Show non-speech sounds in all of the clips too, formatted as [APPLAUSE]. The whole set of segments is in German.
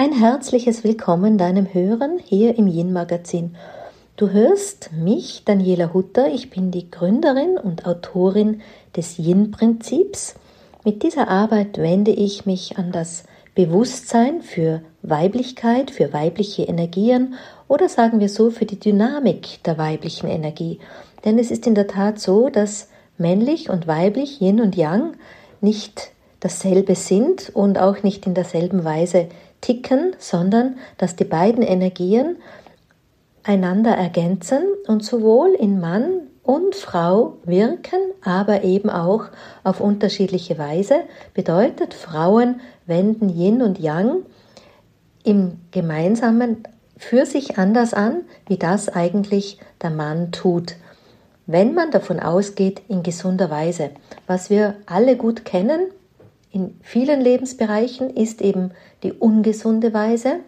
Ein herzliches Willkommen deinem Hören hier im Yin Magazin. Du hörst mich, Daniela Hutter. Ich bin die Gründerin und Autorin des Yin Prinzips. Mit dieser Arbeit wende ich mich an das Bewusstsein für Weiblichkeit, für weibliche Energien oder sagen wir so für die Dynamik der weiblichen Energie. Denn es ist in der Tat so, dass männlich und weiblich, Yin und Yang, nicht dasselbe sind und auch nicht in derselben Weise ticken, sondern dass die beiden Energien einander ergänzen und sowohl in Mann und Frau wirken, aber eben auch auf unterschiedliche Weise. Bedeutet, Frauen wenden Yin und Yang im Gemeinsamen für sich anders an, wie das eigentlich der Mann tut. Wenn man davon ausgeht, in gesunder Weise. Was wir alle gut kennen, in vielen Lebensbereichen ist eben die ungesunde Weise,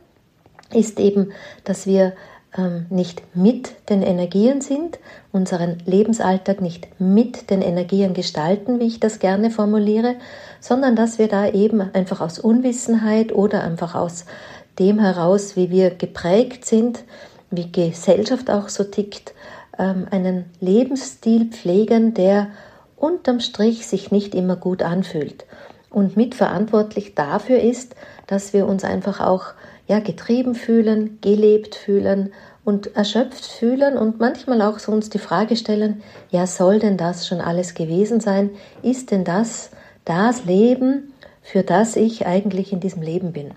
ist eben, dass wir ähm, nicht mit den Energien sind, unseren Lebensalltag nicht mit den Energien gestalten, wie ich das gerne formuliere, sondern dass wir da eben einfach aus Unwissenheit oder einfach aus dem heraus, wie wir geprägt sind, wie Gesellschaft auch so tickt, ähm, einen Lebensstil pflegen, der unterm Strich sich nicht immer gut anfühlt und mitverantwortlich dafür ist, dass wir uns einfach auch ja, getrieben fühlen, gelebt fühlen und erschöpft fühlen und manchmal auch so uns die Frage stellen, ja, soll denn das schon alles gewesen sein? Ist denn das das Leben, für das ich eigentlich in diesem Leben bin?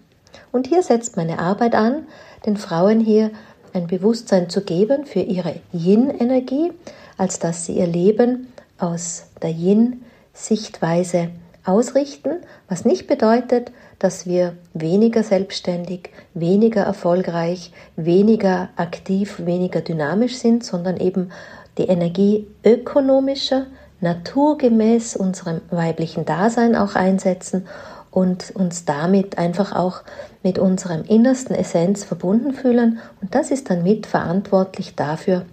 Und hier setzt meine Arbeit an, den Frauen hier ein Bewusstsein zu geben für ihre Yin-Energie, als dass sie ihr Leben aus der Yin-Sichtweise ausrichten, was nicht bedeutet, dass wir weniger selbstständig, weniger erfolgreich, weniger aktiv, weniger dynamisch sind, sondern eben die Energie ökonomischer, naturgemäß unserem weiblichen Dasein auch einsetzen und uns damit einfach auch mit unserem innersten Essenz verbunden fühlen. Und das ist dann mitverantwortlich dafür,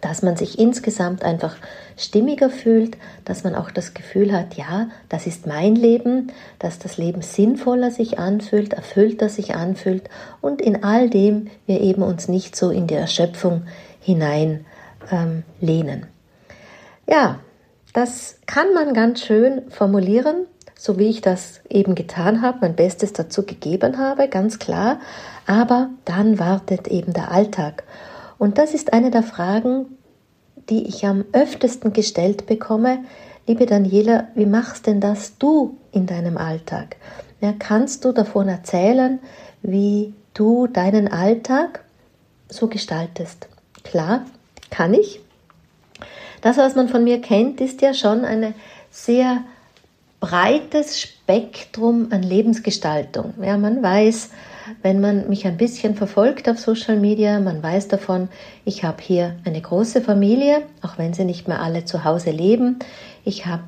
dass man sich insgesamt einfach stimmiger fühlt, dass man auch das Gefühl hat, ja, das ist mein Leben, dass das Leben sinnvoller sich anfühlt, erfüllter sich anfühlt und in all dem wir eben uns nicht so in die Erschöpfung hinein ähm, lehnen. Ja, das kann man ganz schön formulieren, so wie ich das eben getan habe, mein Bestes dazu gegeben habe, ganz klar, aber dann wartet eben der Alltag. Und das ist eine der Fragen, die ich am öftesten gestellt bekomme. Liebe Daniela, wie machst denn das du in deinem Alltag? Ja, kannst du davon erzählen, wie du deinen Alltag so gestaltest? Klar, kann ich. Das, was man von mir kennt, ist ja schon ein sehr breites Spektrum an Lebensgestaltung. Ja, man weiß, wenn man mich ein bisschen verfolgt auf Social Media, man weiß davon, ich habe hier eine große Familie, auch wenn sie nicht mehr alle zu Hause leben. Ich habe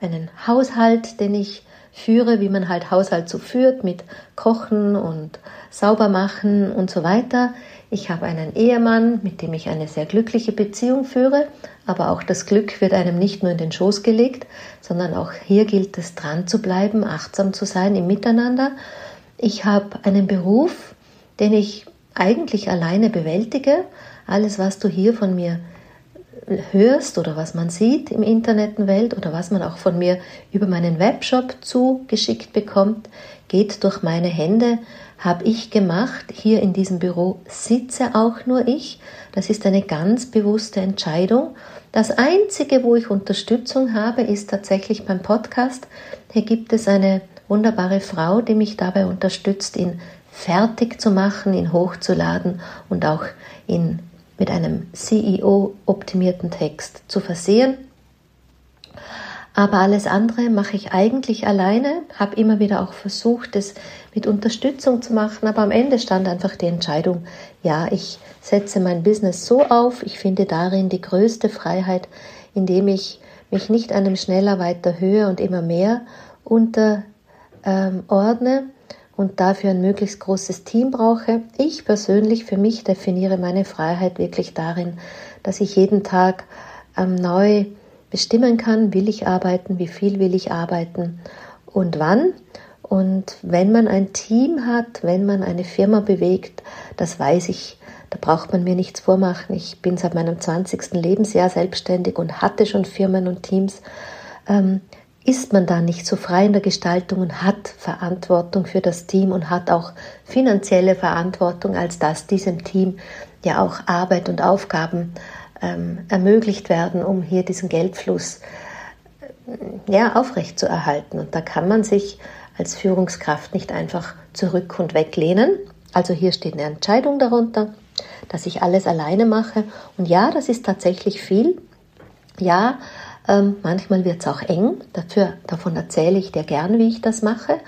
einen Haushalt, den ich führe, wie man halt Haushalt so führt, mit Kochen und Saubermachen und so weiter. Ich habe einen Ehemann, mit dem ich eine sehr glückliche Beziehung führe, aber auch das Glück wird einem nicht nur in den Schoß gelegt, sondern auch hier gilt es dran zu bleiben, achtsam zu sein im Miteinander ich habe einen Beruf, den ich eigentlich alleine bewältige. Alles, was du hier von mir hörst oder was man sieht im Internetwelt oder was man auch von mir über meinen Webshop zugeschickt bekommt, geht durch meine Hände, habe ich gemacht. Hier in diesem Büro sitze auch nur ich. Das ist eine ganz bewusste Entscheidung. Das Einzige, wo ich Unterstützung habe, ist tatsächlich beim Podcast. Hier gibt es eine wunderbare Frau, die mich dabei unterstützt, ihn fertig zu machen, ihn hochzuladen und auch ihn mit einem CEO-optimierten Text zu versehen. Aber alles andere mache ich eigentlich alleine, habe immer wieder auch versucht, es mit Unterstützung zu machen, aber am Ende stand einfach die Entscheidung, ja, ich setze mein Business so auf, ich finde darin die größte Freiheit, indem ich mich nicht einem schneller, weiter, höher und immer mehr unter ähm, ordne und dafür ein möglichst großes Team brauche. Ich persönlich für mich definiere meine Freiheit wirklich darin, dass ich jeden Tag ähm, neu bestimmen kann, will ich arbeiten, wie viel will ich arbeiten und wann. Und wenn man ein Team hat, wenn man eine Firma bewegt, das weiß ich, da braucht man mir nichts vormachen. Ich bin seit meinem 20. Lebensjahr selbstständig und hatte schon Firmen und Teams. Ähm, ist man da nicht so frei in der Gestaltung und hat Verantwortung für das Team und hat auch finanzielle Verantwortung, als dass diesem Team ja auch Arbeit und Aufgaben ähm, ermöglicht werden, um hier diesen Geldfluss äh, ja, aufrecht zu erhalten. Und da kann man sich als Führungskraft nicht einfach zurück und weglehnen. Also hier steht eine Entscheidung darunter, dass ich alles alleine mache. Und ja, das ist tatsächlich viel. Ja, ähm, manchmal wird es auch eng. Dafür, davon erzähle ich dir gern, wie ich das mache.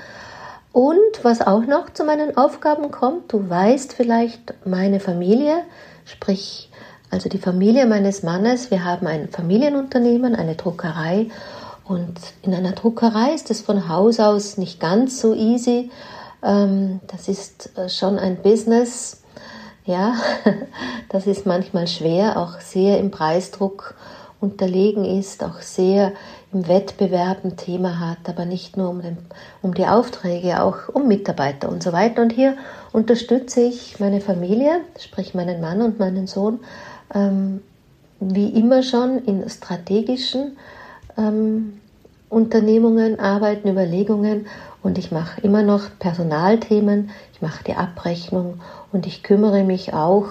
Und was auch noch zu meinen Aufgaben kommt, du weißt vielleicht meine Familie, sprich also die Familie meines Mannes. Wir haben ein Familienunternehmen, eine Druckerei. Und in einer Druckerei ist es von Haus aus nicht ganz so easy. Ähm, das ist äh, schon ein Business. Ja, [LAUGHS] das ist manchmal schwer, auch sehr im Preisdruck unterlegen ist, auch sehr im Wettbewerb ein Thema hat, aber nicht nur um, den, um die Aufträge, auch um Mitarbeiter und so weiter. Und hier unterstütze ich meine Familie, sprich meinen Mann und meinen Sohn, ähm, wie immer schon in strategischen ähm, Unternehmungen, Arbeiten, Überlegungen. Und ich mache immer noch Personalthemen, ich mache die Abrechnung und ich kümmere mich auch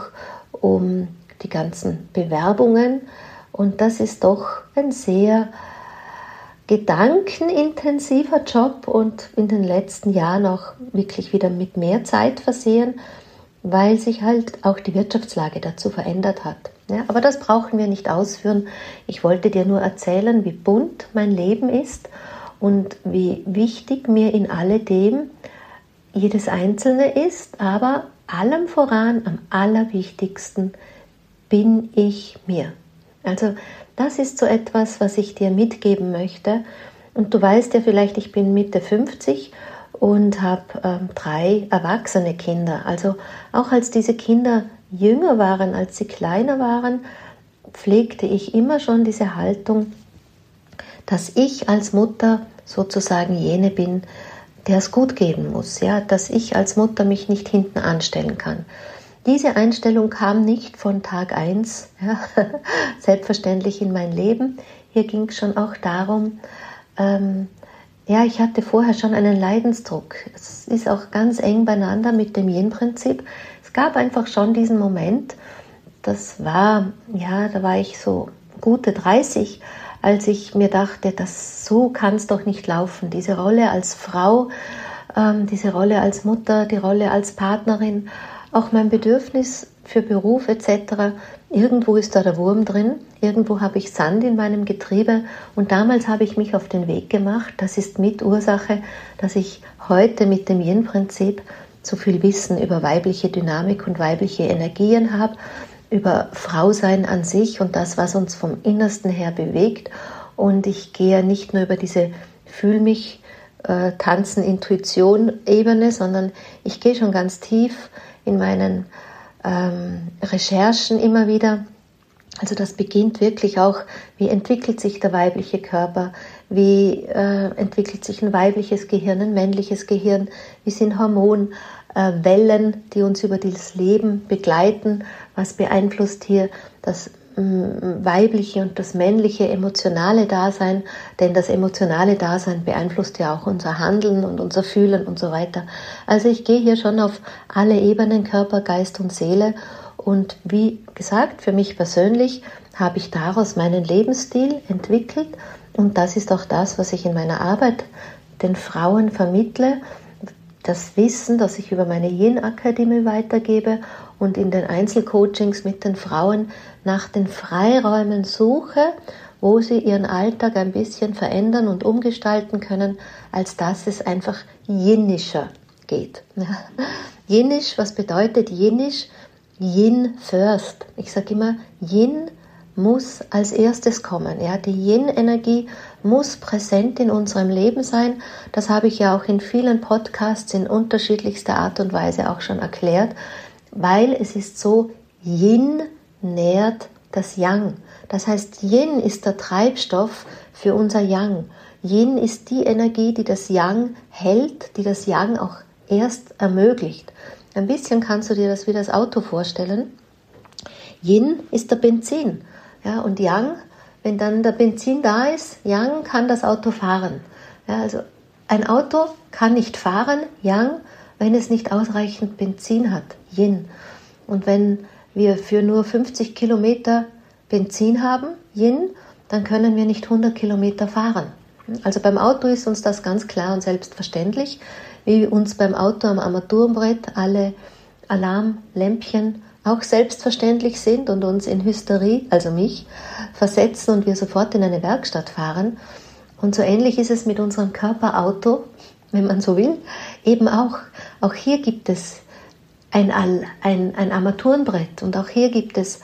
um die ganzen Bewerbungen und das ist doch ein sehr gedankenintensiver Job und in den letzten Jahren auch wirklich wieder mit mehr Zeit versehen, weil sich halt auch die Wirtschaftslage dazu verändert hat. Ja, aber das brauchen wir nicht ausführen. Ich wollte dir nur erzählen, wie bunt mein Leben ist und wie wichtig mir in alledem jedes Einzelne ist, aber allem voran, am allerwichtigsten bin ich mir. Also das ist so etwas, was ich dir mitgeben möchte. Und du weißt ja vielleicht, ich bin Mitte 50 und habe ähm, drei erwachsene Kinder. Also auch als diese Kinder jünger waren, als sie kleiner waren, pflegte ich immer schon diese Haltung, dass ich als Mutter sozusagen jene bin, der es gut geben muss, ja, dass ich als Mutter mich nicht hinten anstellen kann. Diese Einstellung kam nicht von Tag 1, ja, [LAUGHS] selbstverständlich in mein Leben. Hier ging es schon auch darum, ähm, ja, ich hatte vorher schon einen Leidensdruck. Es ist auch ganz eng beieinander mit dem Yin-Prinzip. Es gab einfach schon diesen Moment, das war, ja, da war ich so gute 30, als ich mir dachte, das so kann es doch nicht laufen. Diese Rolle als Frau, ähm, diese Rolle als Mutter, die Rolle als Partnerin auch mein Bedürfnis für Beruf etc. Irgendwo ist da der Wurm drin, irgendwo habe ich Sand in meinem Getriebe und damals habe ich mich auf den Weg gemacht. Das ist mit Ursache, dass ich heute mit dem Yin-Prinzip so viel Wissen über weibliche Dynamik und weibliche Energien habe, über Frausein an sich und das, was uns vom Innersten her bewegt. Und ich gehe nicht nur über diese Fühl mich, äh, Tanzen, Intuition Ebene, sondern ich gehe schon ganz tief in meinen ähm, Recherchen immer wieder. Also das beginnt wirklich auch, wie entwickelt sich der weibliche Körper, wie äh, entwickelt sich ein weibliches Gehirn, ein männliches Gehirn, wie sind Hormonwellen, äh, die uns über das Leben begleiten, was beeinflusst hier das weibliche und das männliche emotionale Dasein, denn das emotionale Dasein beeinflusst ja auch unser Handeln und unser Fühlen und so weiter. Also ich gehe hier schon auf alle Ebenen, Körper, Geist und Seele. Und wie gesagt, für mich persönlich habe ich daraus meinen Lebensstil entwickelt. Und das ist auch das, was ich in meiner Arbeit den Frauen vermittle, das Wissen, das ich über meine Yin-Akademie weitergebe und in den Einzelcoachings mit den Frauen nach den Freiräumen suche, wo sie ihren Alltag ein bisschen verändern und umgestalten können, als dass es einfach jinnischer geht. [LAUGHS] Jinnisch, was bedeutet jinnisch? Yin first. Ich sage immer, Yin muss als erstes kommen. Ja, die Yin-Energie muss präsent in unserem Leben sein. Das habe ich ja auch in vielen Podcasts in unterschiedlichster Art und Weise auch schon erklärt, weil es ist so, Yin nährt das Yang. Das heißt, Yin ist der Treibstoff für unser Yang. Yin ist die Energie, die das Yang hält, die das Yang auch erst ermöglicht. Ein bisschen kannst du dir das wie das Auto vorstellen. Yin ist der Benzin. Ja, und Yang, wenn dann der Benzin da ist, Yang kann das Auto fahren. Ja, also ein Auto kann nicht fahren, Yang, wenn es nicht ausreichend Benzin hat, Yin. Und wenn wir für nur 50 Kilometer Benzin haben, Yin, dann können wir nicht 100 Kilometer fahren. Also beim Auto ist uns das ganz klar und selbstverständlich, wie uns beim Auto am Armaturenbrett alle Alarmlämpchen auch selbstverständlich sind und uns in Hysterie, also mich, versetzen und wir sofort in eine Werkstatt fahren. Und so ähnlich ist es mit unserem Körperauto, wenn man so will, eben auch. Auch hier gibt es ein, ein, ein Armaturenbrett und auch hier gibt es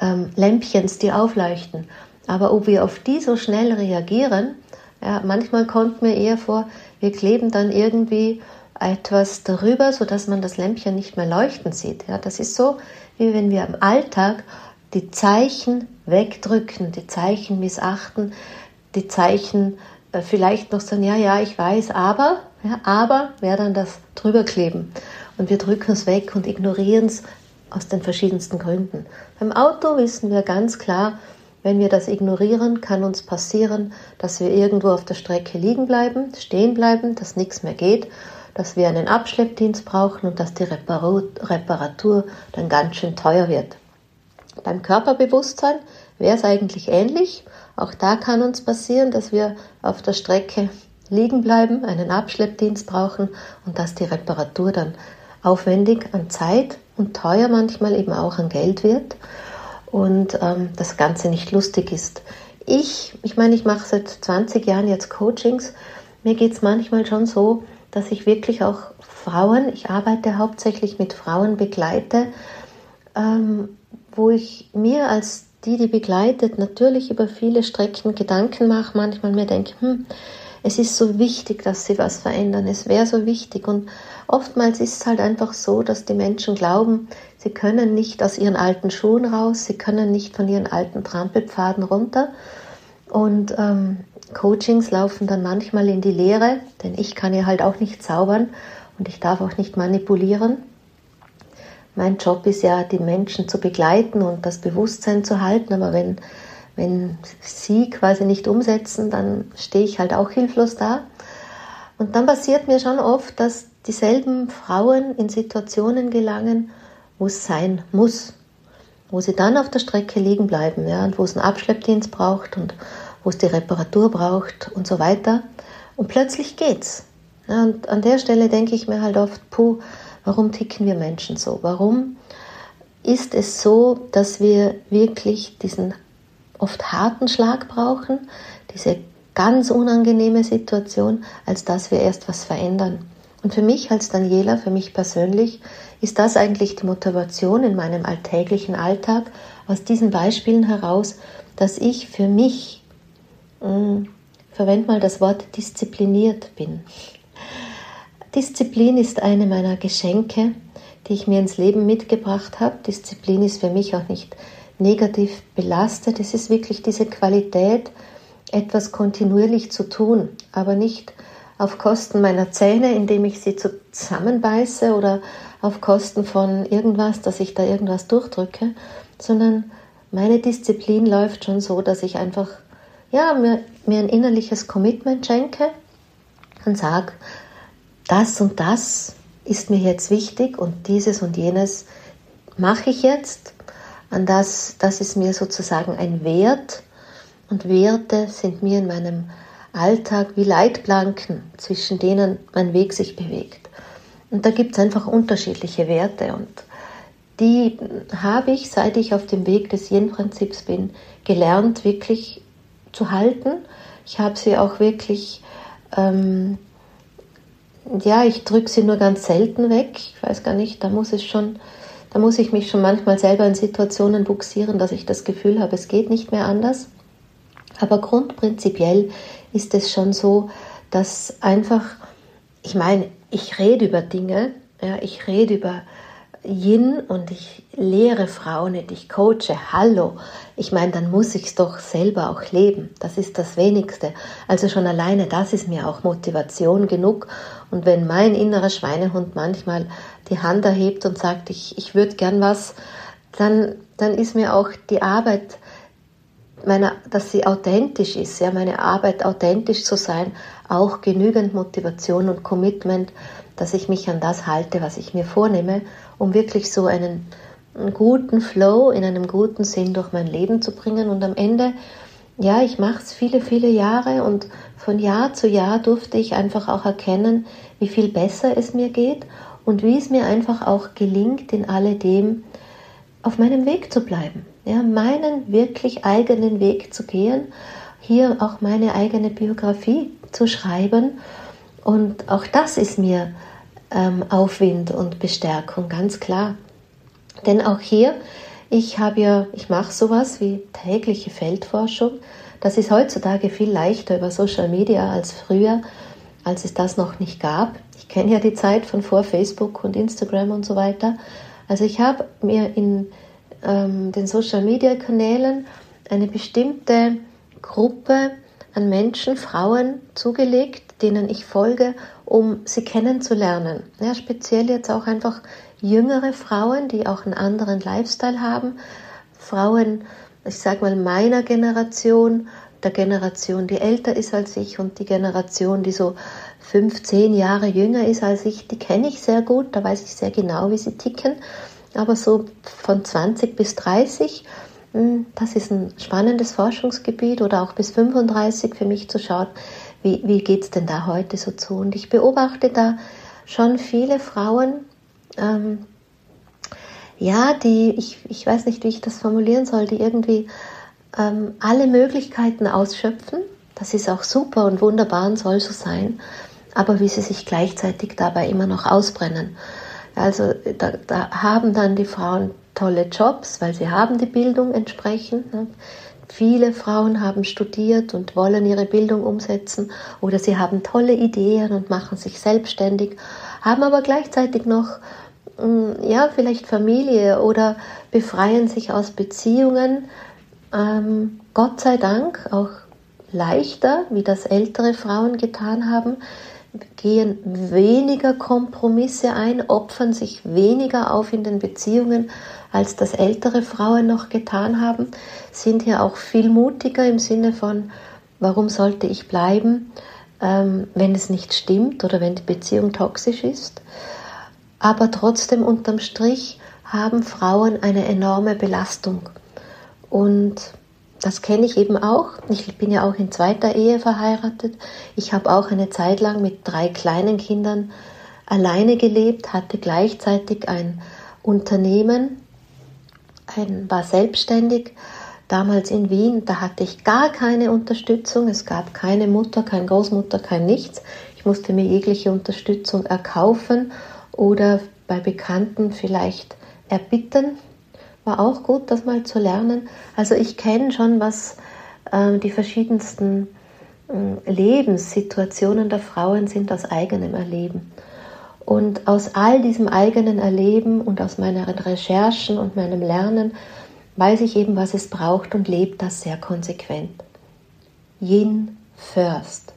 ähm, Lämpchens, die aufleuchten. Aber ob wir auf die so schnell reagieren, ja, manchmal kommt mir eher vor, wir kleben dann irgendwie etwas darüber, sodass man das Lämpchen nicht mehr leuchten sieht. Ja, das ist so, wie wenn wir im Alltag die Zeichen wegdrücken, die Zeichen missachten, die Zeichen äh, vielleicht noch sagen, ja, ja, ich weiß, aber, ja, aber wäre dann das drüberkleben. Und wir drücken es weg und ignorieren es aus den verschiedensten Gründen. Beim Auto wissen wir ganz klar, wenn wir das ignorieren, kann uns passieren, dass wir irgendwo auf der Strecke liegen bleiben, stehen bleiben, dass nichts mehr geht, dass wir einen Abschleppdienst brauchen und dass die Reparatur dann ganz schön teuer wird. Beim Körperbewusstsein wäre es eigentlich ähnlich. Auch da kann uns passieren, dass wir auf der Strecke liegen bleiben, einen Abschleppdienst brauchen und dass die Reparatur dann aufwendig an Zeit und teuer manchmal eben auch an Geld wird und ähm, das Ganze nicht lustig ist. Ich, ich meine, ich mache seit 20 Jahren jetzt Coachings. Mir geht es manchmal schon so, dass ich wirklich auch Frauen, ich arbeite hauptsächlich mit Frauen, begleite, ähm, wo ich mir als die, die begleitet, natürlich über viele Strecken Gedanken mache, manchmal mir denke, hm, es ist so wichtig, dass sie was verändern, es wäre so wichtig und oftmals ist es halt einfach so, dass die Menschen glauben, Sie können nicht aus ihren alten Schuhen raus, sie können nicht von ihren alten Trampelpfaden runter. Und ähm, Coachings laufen dann manchmal in die Leere, denn ich kann ja halt auch nicht zaubern und ich darf auch nicht manipulieren. Mein Job ist ja, die Menschen zu begleiten und das Bewusstsein zu halten, aber wenn, wenn sie quasi nicht umsetzen, dann stehe ich halt auch hilflos da. Und dann passiert mir schon oft, dass dieselben Frauen in Situationen gelangen, wo es sein muss, wo sie dann auf der Strecke liegen bleiben, ja, und wo es einen Abschleppdienst braucht und wo es die Reparatur braucht und so weiter. Und plötzlich geht's. Ja, und an der Stelle denke ich mir halt oft, puh, warum ticken wir Menschen so? Warum ist es so, dass wir wirklich diesen oft harten Schlag brauchen, diese ganz unangenehme Situation, als dass wir erst was verändern? Und für mich als Daniela, für mich persönlich, ist das eigentlich die Motivation in meinem alltäglichen Alltag aus diesen Beispielen heraus, dass ich für mich, mh, verwende mal das Wort diszipliniert bin. Disziplin ist eine meiner Geschenke, die ich mir ins Leben mitgebracht habe. Disziplin ist für mich auch nicht negativ belastet. Es ist wirklich diese Qualität, etwas kontinuierlich zu tun, aber nicht auf Kosten meiner Zähne, indem ich sie zusammenbeiße oder auf Kosten von irgendwas, dass ich da irgendwas durchdrücke, sondern meine Disziplin läuft schon so, dass ich einfach ja, mir, mir ein innerliches Commitment schenke und sage, das und das ist mir jetzt wichtig und dieses und jenes mache ich jetzt. An das, das ist mir sozusagen ein Wert und Werte sind mir in meinem Alltag wie Leitplanken, zwischen denen mein Weg sich bewegt. Und da gibt es einfach unterschiedliche Werte und die habe ich, seit ich auf dem Weg des Yin-Prinzips bin, gelernt, wirklich zu halten. Ich habe sie auch wirklich, ähm, ja, ich drücke sie nur ganz selten weg. Ich weiß gar nicht, da muss es schon, da muss ich mich schon manchmal selber in Situationen buxieren, dass ich das Gefühl habe, es geht nicht mehr anders. Aber grundprinzipiell ist es schon so, dass einfach, ich meine, ich rede über Dinge, ja, ich rede über, Yin und ich lehre Frauen nicht, ich coache, hallo. Ich meine, dann muss ich es doch selber auch leben. Das ist das Wenigste. Also schon alleine das ist mir auch Motivation genug. Und wenn mein innerer Schweinehund manchmal die Hand erhebt und sagt, ich, ich würde gern was, dann, dann ist mir auch die Arbeit, meine, dass sie authentisch ist, ja, meine Arbeit authentisch zu sein, auch genügend Motivation und Commitment, dass ich mich an das halte, was ich mir vornehme, um wirklich so einen, einen guten Flow in einem guten Sinn durch mein Leben zu bringen. Und am Ende, ja, ich mache es viele, viele Jahre und von Jahr zu Jahr durfte ich einfach auch erkennen, wie viel besser es mir geht und wie es mir einfach auch gelingt, in alledem auf meinem Weg zu bleiben. Ja, meinen wirklich eigenen Weg zu gehen, hier auch meine eigene Biografie zu schreiben. Und auch das ist mir ähm, Aufwind und Bestärkung, ganz klar. Denn auch hier, ich habe ja, ich mache sowas wie tägliche Feldforschung. Das ist heutzutage viel leichter über Social Media als früher, als es das noch nicht gab. Ich kenne ja die Zeit von vor Facebook und Instagram und so weiter. Also ich habe mir in ähm, den Social Media Kanälen eine bestimmte Gruppe an Menschen, Frauen zugelegt, denen ich folge, um sie kennenzulernen. Ja, speziell jetzt auch einfach jüngere Frauen, die auch einen anderen Lifestyle haben. Frauen, ich sage mal meiner Generation, der Generation, die älter ist als ich und die Generation, die so fünf, zehn Jahre jünger ist als ich, die kenne ich sehr gut, da weiß ich sehr genau, wie sie ticken. Aber so von 20 bis 30 hm, das ist ein spannendes Forschungsgebiet oder auch bis 35 für mich zu schauen, wie, wie geht es denn da heute so zu. Und ich beobachte da schon viele Frauen, ähm, ja, die, ich, ich weiß nicht, wie ich das formulieren soll, die irgendwie ähm, alle Möglichkeiten ausschöpfen. Das ist auch super und wunderbar und soll so sein. Aber wie sie sich gleichzeitig dabei immer noch ausbrennen. Also da, da haben dann die Frauen tolle Jobs, weil sie haben die Bildung entsprechend. Ne? Viele Frauen haben studiert und wollen ihre Bildung umsetzen oder sie haben tolle Ideen und machen sich selbstständig, haben aber gleichzeitig noch mm, ja vielleicht Familie oder befreien sich aus Beziehungen. Ähm, Gott sei Dank auch leichter, wie das ältere Frauen getan haben, gehen weniger Kompromisse ein, opfern sich weniger auf in den Beziehungen, als das ältere Frauen noch getan haben, sind hier auch viel mutiger im Sinne von, warum sollte ich bleiben, ähm, wenn es nicht stimmt oder wenn die Beziehung toxisch ist. Aber trotzdem unterm Strich haben Frauen eine enorme Belastung. Und das kenne ich eben auch. Ich bin ja auch in zweiter Ehe verheiratet. Ich habe auch eine Zeit lang mit drei kleinen Kindern alleine gelebt, hatte gleichzeitig ein Unternehmen, ein, war selbstständig. Damals in Wien, da hatte ich gar keine Unterstützung. Es gab keine Mutter, keine Großmutter, kein nichts. Ich musste mir jegliche Unterstützung erkaufen oder bei Bekannten vielleicht erbitten war auch gut, das mal zu lernen. Also ich kenne schon, was äh, die verschiedensten äh, Lebenssituationen der Frauen sind aus eigenem Erleben. Und aus all diesem eigenen Erleben und aus meinen Recherchen und meinem Lernen weiß ich eben, was es braucht und lebe das sehr konsequent. Yin first.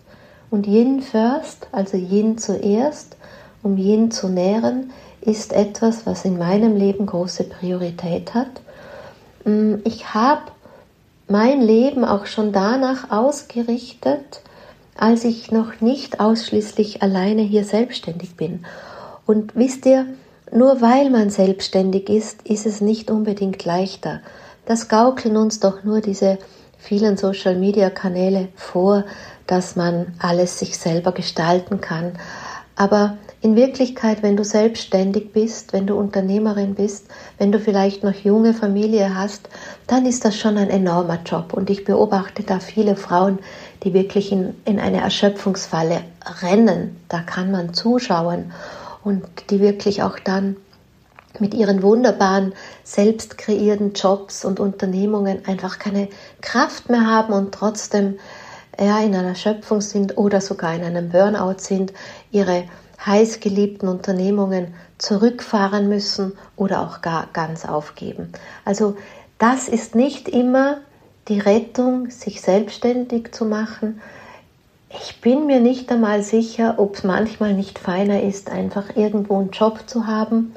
Und Yin first, also Yin zuerst, um Yin zu nähren, ist etwas, was in meinem Leben große Priorität hat. Mm, ich habe mein Leben auch schon danach ausgerichtet, als ich noch nicht ausschließlich alleine hier selbstständig bin. Und wisst ihr, nur weil man selbstständig ist, ist es nicht unbedingt leichter. Das gaukeln uns doch nur diese vielen Social-Media-Kanäle vor, dass man alles sich selber gestalten kann. Aber in Wirklichkeit, wenn du selbstständig bist, wenn du Unternehmerin bist, wenn du vielleicht noch junge Familie hast, dann ist das schon ein enormer Job. Und ich beobachte da viele Frauen, die wirklich in, in eine Erschöpfungsfalle rennen. Da kann man zuschauen und die wirklich auch dann mit ihren wunderbaren, selbst kreierten Jobs und Unternehmungen einfach keine Kraft mehr haben und trotzdem ja, in einer Erschöpfung sind oder sogar in einem Burnout sind, ihre heißgeliebten Unternehmungen zurückfahren müssen oder auch gar ganz aufgeben. Also das ist nicht immer die Rettung, sich selbstständig zu machen. Ich bin mir nicht einmal sicher, ob es manchmal nicht feiner ist, einfach irgendwo einen Job zu haben,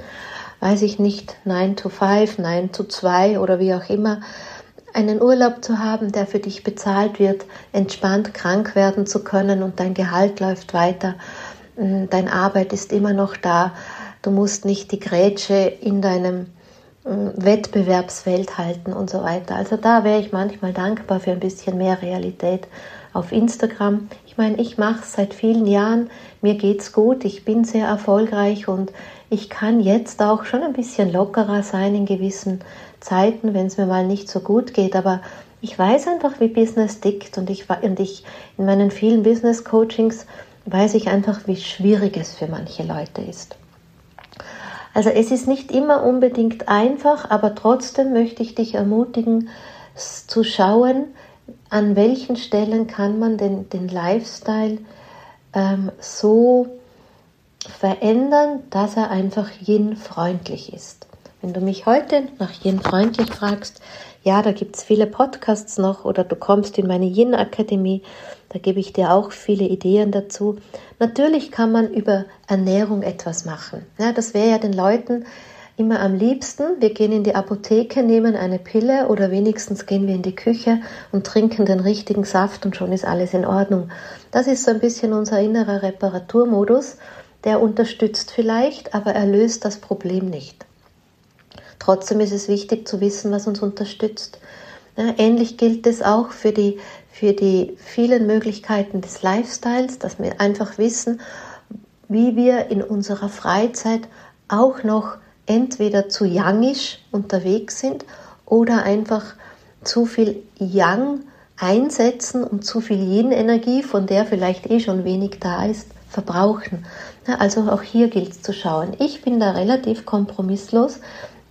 weiß ich nicht, 9 to 5, 9 to 2 oder wie auch immer, einen Urlaub zu haben, der für dich bezahlt wird, entspannt krank werden zu können und dein Gehalt läuft weiter, deine Arbeit ist immer noch da, du musst nicht die Grätsche in deinem mm, Wettbewerbsfeld halten und so weiter. Also da wäre ich manchmal dankbar für ein bisschen mehr Realität auf Instagram. Ich meine, ich mache es seit vielen Jahren, mir geht's gut, ich bin sehr erfolgreich und ich kann jetzt auch schon ein bisschen lockerer sein in gewissen Zeiten, wenn es mir mal nicht so gut geht, aber ich weiß einfach, wie Business tickt und ich, und ich in meinen vielen Business Coachings weiß ich einfach, wie schwierig es für manche Leute ist. Also es ist nicht immer unbedingt einfach, aber trotzdem möchte ich dich ermutigen, zu schauen, an welchen Stellen kann man den, den Lifestyle ähm, so verändern, dass er einfach yin-freundlich ist. Wenn du mich heute nach Yin freundlich fragst, ja, da gibt es viele Podcasts noch oder du kommst in meine Yin Akademie, da gebe ich dir auch viele Ideen dazu. Natürlich kann man über Ernährung etwas machen. Ja, das wäre ja den Leuten immer am liebsten. Wir gehen in die Apotheke, nehmen eine Pille oder wenigstens gehen wir in die Küche und trinken den richtigen Saft und schon ist alles in Ordnung. Das ist so ein bisschen unser innerer Reparaturmodus. Der unterstützt vielleicht, aber er löst das Problem nicht. Trotzdem ist es wichtig zu wissen, was uns unterstützt. Ähnlich gilt es auch für die, für die vielen Möglichkeiten des Lifestyles, dass wir einfach wissen, wie wir in unserer Freizeit auch noch entweder zu youngisch unterwegs sind oder einfach zu viel Yang einsetzen und zu viel Yin-Energie, von der vielleicht eh schon wenig da ist, verbrauchen. Also auch hier gilt es zu schauen. Ich bin da relativ kompromisslos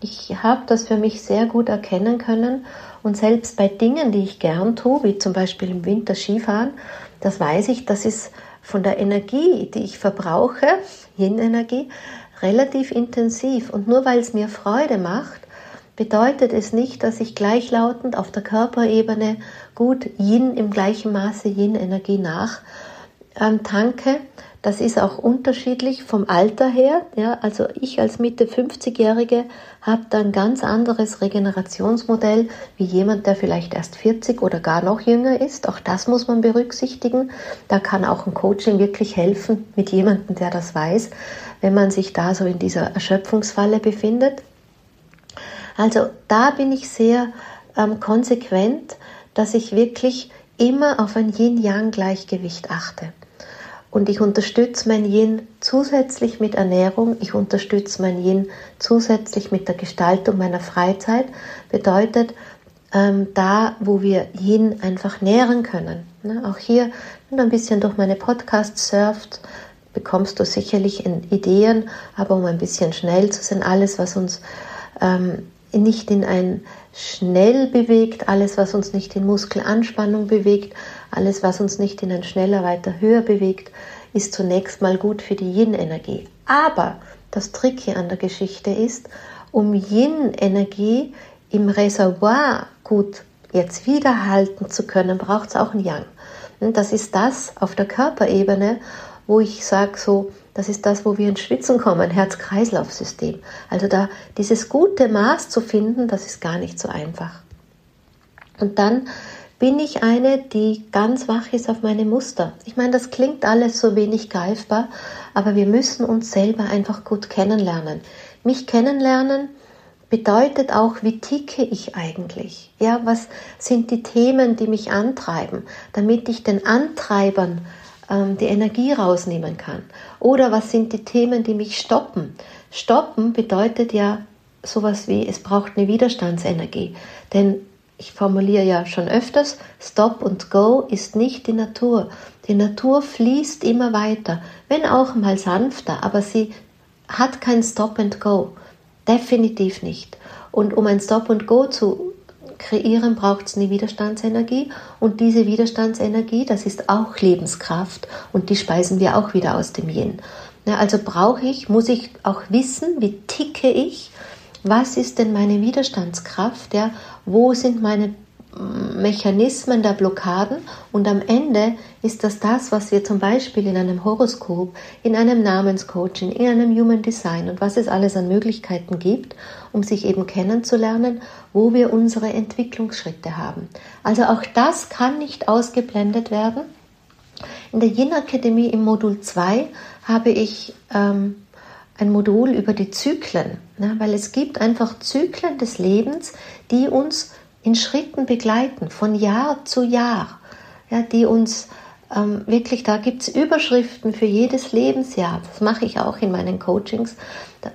ich habe das für mich sehr gut erkennen können und selbst bei Dingen, die ich gern tue, wie zum Beispiel im Winter Skifahren, das weiß ich, das ist von der Energie, die ich verbrauche, Yin-Energie, relativ intensiv. Und nur weil es mir Freude macht, bedeutet es nicht, dass ich gleichlautend auf der Körperebene gut Yin im gleichen Maße Yin-Energie nach ähm, das ist auch unterschiedlich vom Alter her. Ja, also ich als Mitte 50-Jährige habe da ein ganz anderes Regenerationsmodell wie jemand, der vielleicht erst 40 oder gar noch jünger ist. Auch das muss man berücksichtigen. Da kann auch ein Coaching wirklich helfen mit jemandem, der das weiß, wenn man sich da so in dieser Erschöpfungsfalle befindet. Also da bin ich sehr ähm, konsequent, dass ich wirklich immer auf ein Yin-Yang-Gleichgewicht achte. Und ich unterstütze mein Yin zusätzlich mit Ernährung, ich unterstütze mein Yin zusätzlich mit der Gestaltung meiner Freizeit. Bedeutet, ähm, da, wo wir Yin einfach nähren können. Ne? Auch hier, wenn du ein bisschen durch meine Podcasts surft, bekommst du sicherlich Ideen, aber um ein bisschen schnell zu sein, alles, was uns ähm, nicht in ein schnell bewegt, alles, was uns nicht in Muskelanspannung bewegt, alles, was uns nicht in ein schneller, weiter, höher bewegt, ist zunächst mal gut für die Yin-Energie. Aber das Tricky an der Geschichte ist, um Yin-Energie im Reservoir gut jetzt wiederhalten zu können, braucht es auch ein Yang. Das ist das auf der Körperebene, wo ich sage so, das ist das, wo wir ins Schwitzen kommen, Herz-Kreislauf-System. Also da dieses gute Maß zu finden, das ist gar nicht so einfach. Und dann bin ich eine, die ganz wach ist auf meine Muster. Ich meine, das klingt alles so wenig greifbar, aber wir müssen uns selber einfach gut kennenlernen. Mich kennenlernen bedeutet auch, wie ticke ich eigentlich? Ja, was sind die Themen, die mich antreiben, damit ich den Antreibern ähm, die Energie rausnehmen kann? Oder was sind die Themen, die mich stoppen? Stoppen bedeutet ja sowas wie, es braucht eine Widerstandsenergie. Denn ich formuliere ja schon öfters, Stop und Go ist nicht die Natur. Die Natur fließt immer weiter, wenn auch mal sanfter, aber sie hat kein Stop and Go. Definitiv nicht. Und um ein Stop and Go zu kreieren, braucht es eine Widerstandsenergie. Und diese Widerstandsenergie, das ist auch Lebenskraft und die speisen wir auch wieder aus dem Yin. also brauche ich, muss ich auch wissen, wie ticke ich, was ist denn meine Widerstandskraft, ja, wo sind meine Mechanismen der Blockaden und am Ende ist das das, was wir zum Beispiel in einem Horoskop, in einem Namenscoaching, in einem Human Design und was es alles an Möglichkeiten gibt, um sich eben kennenzulernen, wo wir unsere Entwicklungsschritte haben. Also auch das kann nicht ausgeblendet werden. In der Yin Akademie im Modul 2 habe ich ähm, ein Modul über die Zyklen, ne, weil es gibt einfach Zyklen des Lebens, die uns in Schritten begleiten, von Jahr zu Jahr, ja, die uns ähm, wirklich, da gibt es Überschriften für jedes Lebensjahr. Das mache ich auch in meinen Coachings,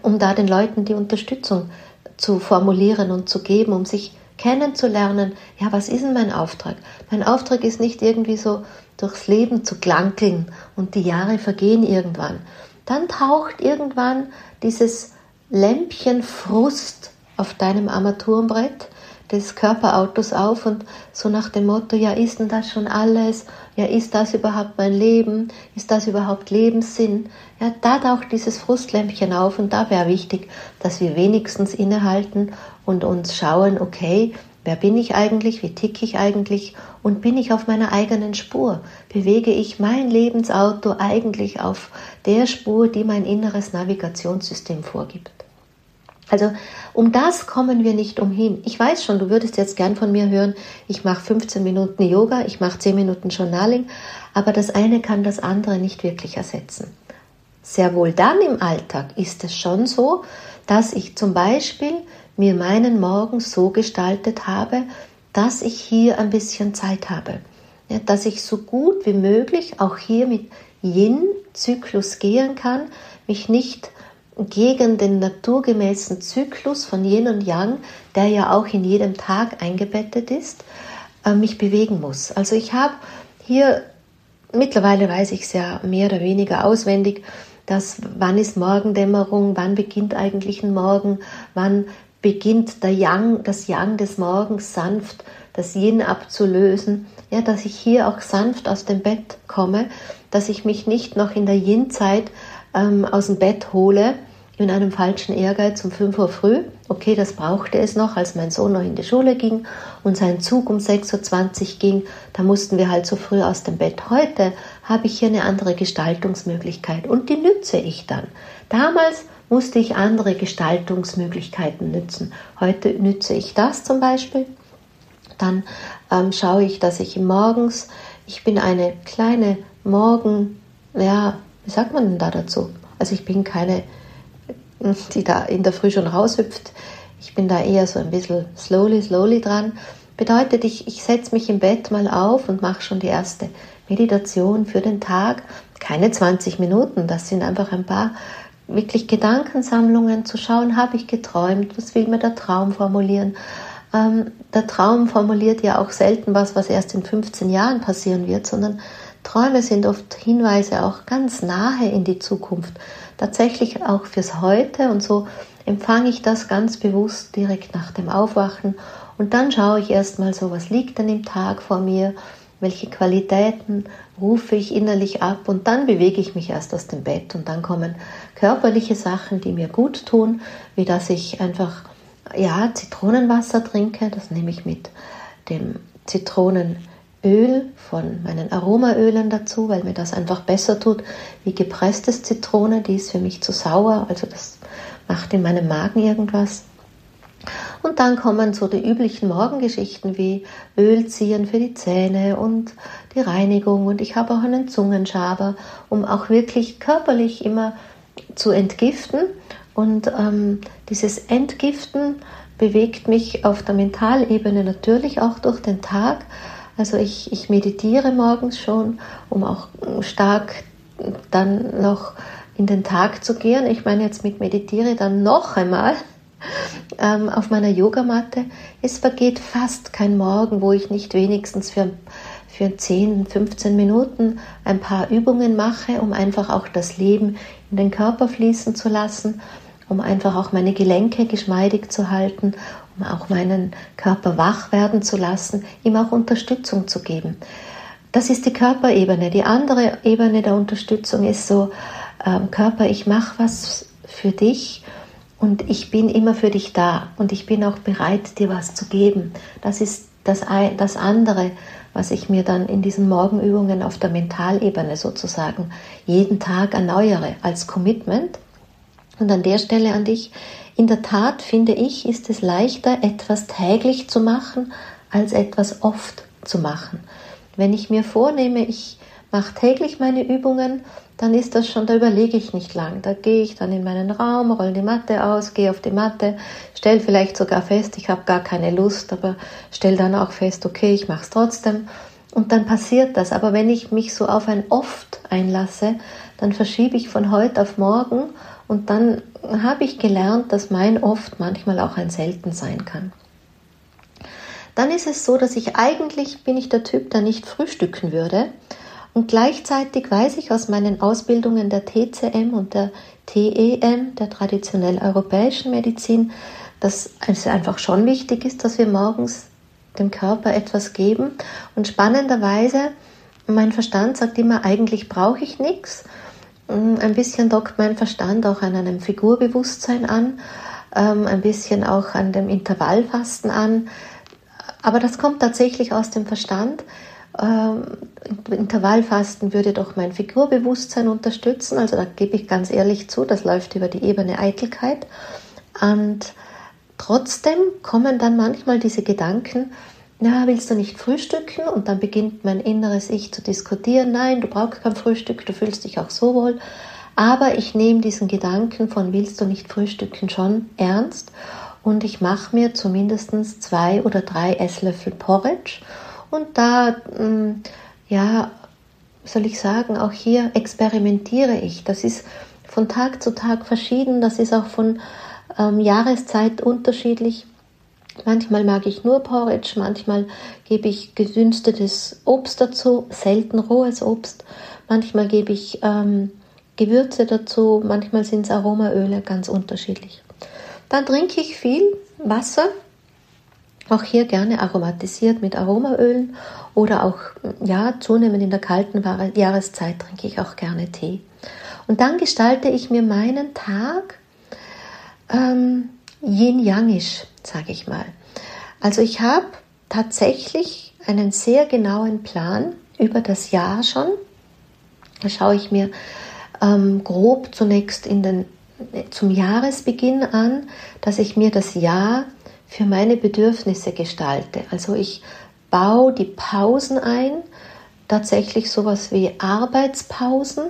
um da den Leuten die Unterstützung zu formulieren und zu geben, um sich kennenzulernen, ja, was ist denn mein Auftrag? Mein Auftrag ist nicht irgendwie so durchs Leben zu klankeln und die Jahre vergehen irgendwann. Dann taucht irgendwann dieses Lämpchen Frust auf deinem Armaturenbrett des Körperautos auf und so nach dem Motto, ja, ist denn das schon alles? Ja, ist das überhaupt mein Leben? Ist das überhaupt Lebenssinn? Ja, da taucht dieses Frustlämpchen auf und da wäre wichtig, dass wir wenigstens innehalten und uns schauen, okay, wer bin ich eigentlich? Wie ticke ich eigentlich? Und bin ich auf meiner eigenen Spur? Bewege ich mein Lebensauto eigentlich auf der Spur, die mein inneres Navigationssystem vorgibt? Also um das kommen wir nicht umhin. Ich weiß schon, du würdest jetzt gern von mir hören, ich mache 15 Minuten Yoga, ich mache 10 Minuten Journaling, aber das eine kann das andere nicht wirklich ersetzen. Sehr wohl dann im Alltag ist es schon so, dass ich zum Beispiel mir meinen Morgen so gestaltet habe, dass ich hier ein bisschen Zeit habe. Ja, dass ich so gut wie möglich auch hier mit Yin-Zyklus gehen kann, mich nicht gegen den naturgemäßen Zyklus von Yin und Yang, der ja auch in jedem Tag eingebettet ist, äh, mich bewegen muss. Also ich habe hier, mittlerweile weiß ich es ja mehr oder weniger auswendig, dass wann ist Morgendämmerung, wann beginnt eigentlich ein Morgen, wann beginnt der Yang, das Yang des Morgens sanft, das Yin abzulösen, ja, dass ich hier auch sanft aus dem Bett komme, dass ich mich nicht noch in der Yin-Zeit ähm, aus dem Bett hole, in einem falschen Ehrgeiz um 5 Uhr früh. Okay, das brauchte es noch, als mein Sohn noch in die Schule ging und sein Zug um 6.20 Uhr ging. Da mussten wir halt so früh aus dem Bett. Heute habe ich hier eine andere Gestaltungsmöglichkeit und die nütze ich dann. Damals musste ich andere Gestaltungsmöglichkeiten nützen. Heute nütze ich das zum Beispiel. Dann ähm, schaue ich, dass ich morgens, ich bin eine kleine Morgen, ja, wie sagt man denn da dazu? Also ich bin keine [LAUGHS] die da in der Früh schon raushüpft. Ich bin da eher so ein bisschen slowly, slowly dran. Bedeutet, ich, ich setze mich im Bett mal auf und mache schon die erste Meditation für den Tag. Keine 20 Minuten, das sind einfach ein paar wirklich Gedankensammlungen zu schauen, habe ich geträumt, was will mir der Traum formulieren. Ähm, der Traum formuliert ja auch selten was, was erst in 15 Jahren passieren wird, sondern Träume sind oft Hinweise auch ganz nahe in die Zukunft. Tatsächlich auch fürs Heute und so empfange ich das ganz bewusst direkt nach dem Aufwachen. Und dann schaue ich erstmal so, was liegt denn im Tag vor mir, welche Qualitäten rufe ich innerlich ab und dann bewege ich mich erst aus dem Bett und dann kommen körperliche Sachen, die mir gut tun, wie dass ich einfach ja Zitronenwasser trinke, das nehme ich mit dem Zitronen Öl von meinen Aromaölen dazu, weil mir das einfach besser tut wie gepresstes Zitrone. Die ist für mich zu sauer, also das macht in meinem Magen irgendwas. Und dann kommen so die üblichen Morgengeschichten wie Öl ziehen für die Zähne und die Reinigung. Und ich habe auch einen Zungenschaber, um auch wirklich körperlich immer zu entgiften. Und ähm, dieses Entgiften bewegt mich auf der Mentalebene natürlich auch durch den Tag also ich, ich meditiere morgens schon, um auch stark dann noch in den Tag zu gehen. Ich meine jetzt mit meditiere dann noch einmal ähm, auf meiner Yogamatte. Es vergeht fast kein Morgen, wo ich nicht wenigstens für, für 10, 15 Minuten ein paar Übungen mache, um einfach auch das Leben in den Körper fließen zu lassen, um einfach auch meine Gelenke geschmeidig zu halten um auch meinen Körper wach werden zu lassen, ihm auch Unterstützung zu geben. Das ist die Körperebene. Die andere Ebene der Unterstützung ist so ähm, Körper, ich mache was für dich und ich bin immer für dich da und ich bin auch bereit, dir was zu geben. Das ist das, das andere, was ich mir dann in diesen Morgenübungen auf der Mentalebene sozusagen jeden Tag erneuere als Commitment. Und an der Stelle an dich, in der Tat finde ich, ist es leichter, etwas täglich zu machen, als etwas oft zu machen. Wenn ich mir vornehme, ich mache täglich meine Übungen, dann ist das schon, da überlege ich nicht lang. Da gehe ich dann in meinen Raum, rolle die Matte aus, gehe auf die Matte, stelle vielleicht sogar fest, ich habe gar keine Lust, aber stelle dann auch fest, okay, ich mache es trotzdem. Und dann passiert das. Aber wenn ich mich so auf ein Oft einlasse, dann verschiebe ich von heute auf morgen und dann habe ich gelernt, dass mein Oft manchmal auch ein Selten sein kann. Dann ist es so, dass ich eigentlich bin ich der Typ, der nicht frühstücken würde. Und gleichzeitig weiß ich aus meinen Ausbildungen der TCM und der TEM, der traditionell europäischen Medizin, dass es einfach schon wichtig ist, dass wir morgens dem Körper etwas geben. Und spannenderweise, mein Verstand sagt immer, eigentlich brauche ich nichts. Mm, ein bisschen dockt mein Verstand auch an einem Figurbewusstsein an, ähm, ein bisschen auch an dem Intervallfasten an. Aber das kommt tatsächlich aus dem Verstand. Ähm, Intervallfasten würde doch mein Figurbewusstsein unterstützen. Also da gebe ich ganz ehrlich zu, das läuft über die Ebene Eitelkeit. Und trotzdem kommen dann manchmal diese Gedanken, na, willst du nicht frühstücken? Und dann beginnt mein inneres Ich zu diskutieren, nein, du brauchst kein Frühstück, du fühlst dich auch so wohl. Aber ich nehme diesen Gedanken von willst du nicht frühstücken schon ernst und ich mache mir zumindest zwei oder drei Esslöffel Porridge und da, mm, ja, soll ich sagen, auch hier experimentiere ich. Das ist von Tag zu Tag verschieden, das ist auch von ähm, Jahreszeit unterschiedlich. Manchmal mag ich nur Porridge, manchmal gebe ich gedünstetes Obst dazu, selten rohes Obst. Manchmal gebe ich ähm, Gewürze dazu, manchmal sind es Aromaöle, ganz unterschiedlich. Dann trinke ich viel Wasser, auch hier gerne aromatisiert mit Aromaölen oder auch ja, zunehmend in der kalten Jahreszeit trinke ich auch gerne Tee. Und dann gestalte ich mir meinen Tag ähm, yin-yangisch, sage ich mal. Also ich habe tatsächlich einen sehr genauen Plan über das Jahr schon. Da schaue ich mir ähm, grob zunächst in den, zum Jahresbeginn an, dass ich mir das Jahr für meine Bedürfnisse gestalte. Also ich baue die Pausen ein, tatsächlich sowas wie Arbeitspausen.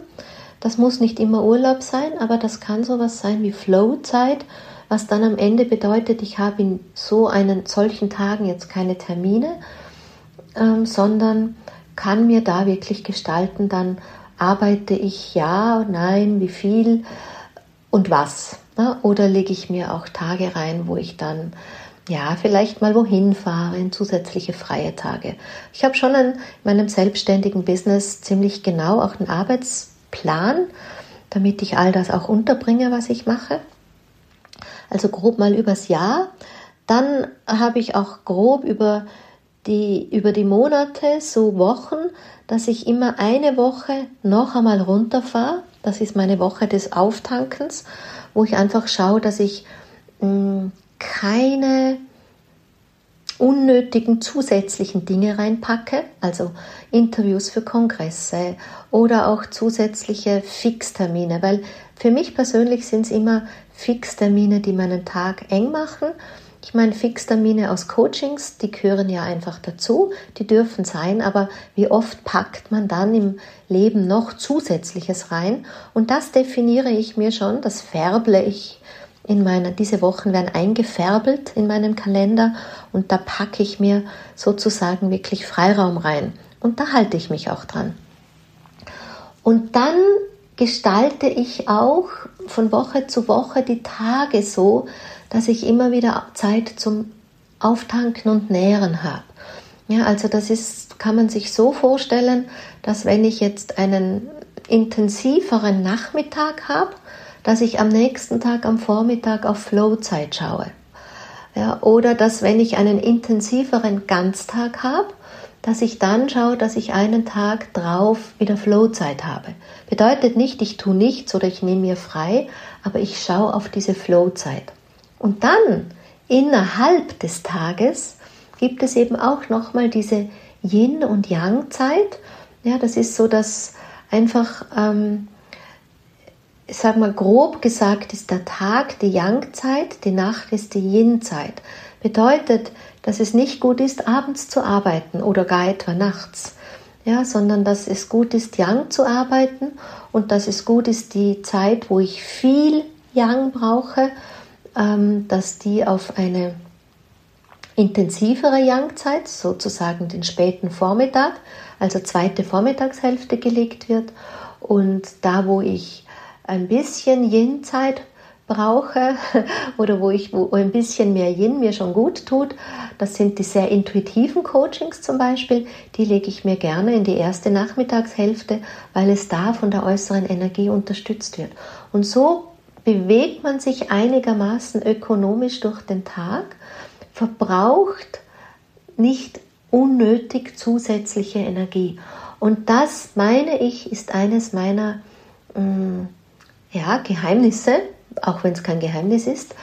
Das muss nicht immer Urlaub sein, aber das kann sowas sein wie Flowzeit, was dann am Ende bedeutet, ich habe in so einen solchen Tagen jetzt keine Termine, ähm, sondern kann mir da wirklich gestalten, dann arbeite ich ja, nein, wie viel und was. Ne? Oder lege ich mir auch Tage rein, wo ich dann ja, vielleicht mal wohin fahren, zusätzliche freie Tage. Ich habe schon in meinem selbstständigen Business ziemlich genau auch einen Arbeitsplan, damit ich all das auch unterbringe, was ich mache. Also grob mal übers Jahr. Dann habe ich auch grob über die, über die Monate, so Wochen, dass ich immer eine Woche noch einmal runterfahre. Das ist meine Woche des Auftankens, wo ich einfach schaue, dass ich mh, mm, keine unnötigen zusätzlichen Dinge reinpacke, also Interviews für Kongresse oder auch zusätzliche Fixtermine, weil für mich persönlich sind es immer Fixtermine, die meinen Tag eng machen. Ich meine, Fixtermine aus Coachings, die gehören ja einfach dazu, die dürfen sein, aber wie oft packt man dann im Leben noch Zusätzliches rein? Und das definiere ich mir schon, das färble ich in meiner, diese Wochen werden eingefärbelt in meinen Kalender und da packe ich mir sozusagen wirklich Freiraum rein. Und da halte ich mich auch dran. Und dann gestalte ich auch von Woche zu Woche die Tage so, dass ich immer wieder Zeit zum Auftanken und Nähren habe. Ja, also das ist, kann man sich so vorstellen, dass wenn ich jetzt einen intensiveren Nachmittag habe, dass ich am nächsten Tag am Vormittag auf Flowzeit schaue. Ja, oder dass wenn ich einen intensiveren Ganztag habe, dass ich dann schaue, dass ich einen Tag drauf wieder Flowzeit habe. Bedeutet nicht, ich tue nichts oder ich nehme mir frei, aber ich schaue auf diese Flowzeit. Und dann innerhalb des Tages gibt es eben auch nochmal diese Yin- und Yang-Zeit. Ja, das ist so, dass einfach, ähm, ich sag mal grob gesagt, ist der Tag die Yang-Zeit, die Nacht ist die Yin-Zeit. Bedeutet, dass es nicht gut ist, abends zu arbeiten oder gar etwa nachts. Ja, sondern dass es gut ist, Yang zu arbeiten und dass es gut ist, die Zeit, wo ich viel Yang brauche, ähm, dass die auf eine intensivere Yang-Zeit, sozusagen den späten Vormittag, also zweite Vormittagshälfte gelegt wird. Und da, wo ich ein bisschen Yin-Zeit brauche [LAUGHS] oder wo ich wo ein bisschen mehr Yin mir schon gut tut, das sind die sehr intuitiven Coachings zum Beispiel, die lege ich mir gerne in die erste Nachmittagshälfte, weil es da von der äußeren Energie unterstützt wird. Und so bewegt man sich einigermaßen ökonomisch durch den Tag verbraucht nicht unnötig zusätzliche Energie. Und das, meine ich, ist eines meiner mm, ja, Geheimnisse, auch wenn es kein Geheimnis ist,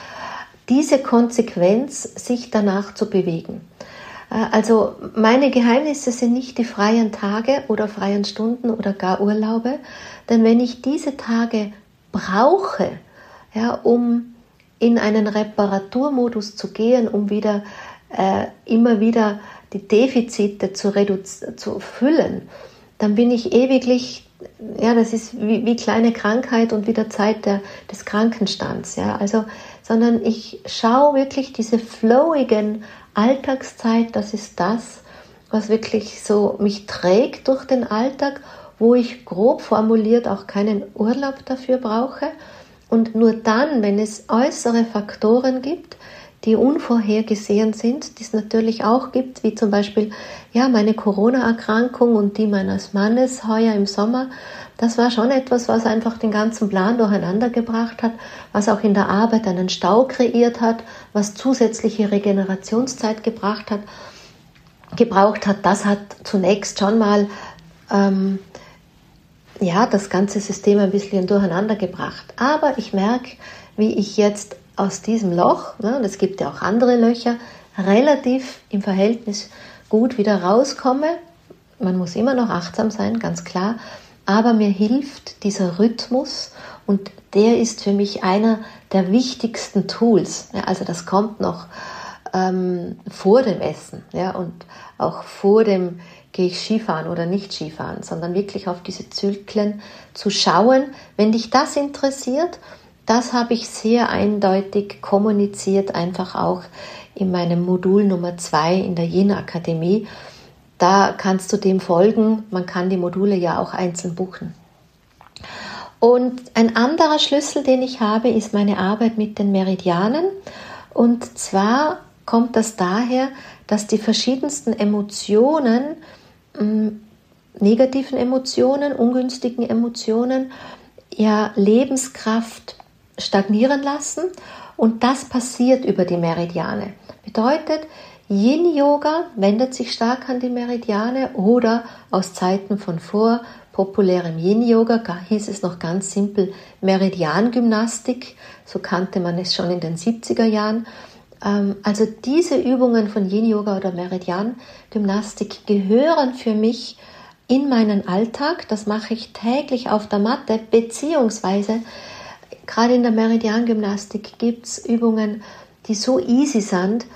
diese Konsequenz, sich danach zu bewegen. Äh, also meine Geheimnisse sind nicht die freien Tage oder freien Stunden oder gar Urlaube, denn wenn ich diese Tage brauche, ja, um in einen Reparaturmodus zu gehen, um wieder äh, immer wieder die Defizite zu, zu füllen, dann bin ich ewiglich, ja, das ist wie, wie kleine Krankheit und wieder Zeit der, des Krankenstands, ja, also, sondern ich schaue wirklich diese flowigen Alltagszeit, das ist das, was wirklich so mich trägt durch den Alltag, wo ich grob formuliert auch keinen Urlaub dafür brauche, und nur dann, wenn es äußere Faktoren gibt, die unvorhergesehen sind, die es natürlich auch gibt, wie zum Beispiel ja meine Corona-Erkrankung und die meines Mannes heuer im Sommer, das war schon etwas, was einfach den ganzen Plan durcheinander gebracht hat, was auch in der Arbeit einen Stau kreiert hat, was zusätzliche Regenerationszeit gebracht hat, gebraucht hat. Das hat zunächst schon mal ähm, ja, das ganze System ein bisschen durcheinander gebracht. Aber ich merke, wie ich jetzt aus diesem Loch, ne, und es gibt ja auch andere Löcher, relativ im Verhältnis gut wieder rauskomme. Man muss immer noch achtsam sein, ganz klar. Aber mir hilft dieser Rhythmus und der ist für mich einer der wichtigsten Tools. Ja, also das kommt noch ähm, vor dem Essen ja, und auch vor dem gehe ich Skifahren oder nicht Skifahren, sondern wirklich auf diese Zyklen zu schauen. Wenn dich das interessiert, das habe ich sehr eindeutig kommuniziert, einfach auch in meinem Modul Nummer 2 in der Jena Akademie. Da kannst du dem folgen. Man kann die Module ja auch einzeln buchen. Und ein anderer Schlüssel, den ich habe, ist meine Arbeit mit den Meridianen. Und zwar kommt das daher, dass die verschiedensten Emotionen negativen Emotionen, ungünstigen Emotionen ja Lebenskraft stagnieren lassen und das passiert über die Meridiane. Bedeutet, Yin-Yoga wendet sich stark an die Meridiane oder aus Zeiten von vor populärem Yin-Yoga hieß es noch ganz simpel Meridiangymnastik, so kannte man es schon in den 70er Jahren. Ähm, also diese Übungen von Yin-Yoga oder Meridian-Gymnastik gehören für mich in meinen Alltag. Das mache ich täglich auf der Matte, beziehungsweise gerade in der Meridian-Gymnastik gibt es Übungen, die so easy sind,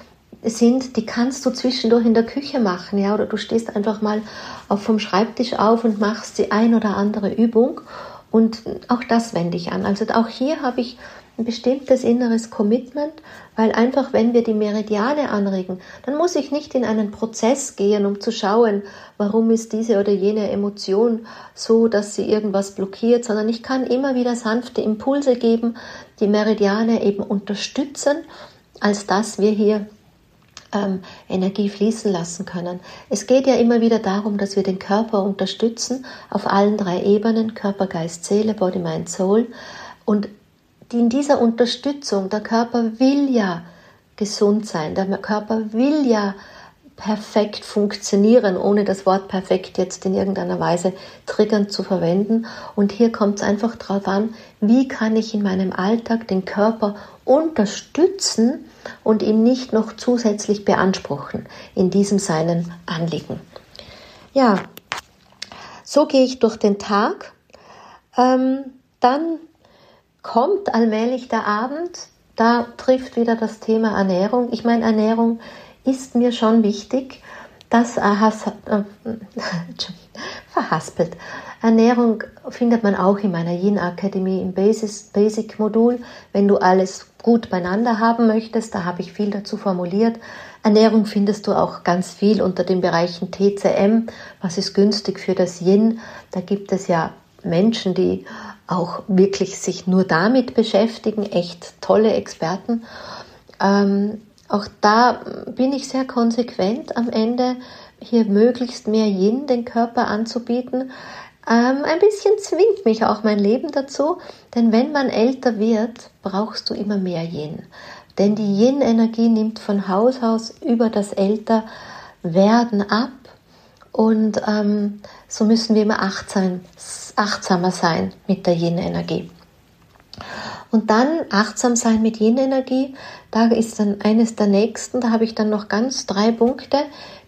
sind, die kannst du zwischendurch in der Küche machen, ja, oder du stehst einfach mal auf vom Schreibtisch auf und machst die ein oder andere Übung und auch das wende ich an. Also auch hier habe ich ein bestimmtes inneres Commitment, weil einfach, wenn wir die Meridiane anregen, dann muss ich nicht in einen Prozess gehen, um zu schauen, warum ist diese oder jene Emotion so, dass sie irgendwas blockiert, sondern ich kann immer wieder sanfte Impulse geben, die Meridiane eben unterstützen, als dass wir hier ähm, Energie fließen lassen können. Es geht ja immer wieder darum, dass wir den Körper unterstützen auf allen drei Ebenen, Körper, Geist, Seele, Body, Mind, Soul. Und die in dieser Unterstützung, der Körper will ja gesund sein, der Körper will ja perfekt funktionieren, ohne das Wort perfekt jetzt in irgendeiner Weise triggernd zu verwenden. Und hier kommt es einfach darauf an, wie kann ich in meinem Alltag den Körper unterstützen und ihn nicht noch zusätzlich beanspruchen in diesem seinen Anliegen. Ja, so gehe ich durch den Tag. Ähm, dann kommt allmählich der Abend. Da trifft wieder das Thema Ernährung. Ich meine, Ernährung ist mir schon wichtig, dass äh, [LAUGHS] verhaspelt. Ernährung findet man auch in meiner Yin Akademie im Basic Modul. Wenn du alles gut beieinander haben möchtest, da habe ich viel dazu formuliert. Ernährung findest du auch ganz viel unter den Bereichen TCM, was ist günstig für das Yin. Da gibt es ja Menschen, die auch wirklich sich nur damit beschäftigen, echt tolle Experten. Ähm, auch da bin ich sehr konsequent am Ende, hier möglichst mehr Yin den Körper anzubieten. Ähm, ein bisschen zwingt mich auch mein Leben dazu, denn wenn man älter wird, brauchst du immer mehr Yin. Denn die Yin-Energie nimmt von Haus aus über das Älterwerden ab und ähm, so müssen wir immer achtsam, achtsamer sein mit der Yin-Energie. Und dann achtsam sein mit Yin-Energie, da ist dann eines der nächsten, da habe ich dann noch ganz drei Punkte,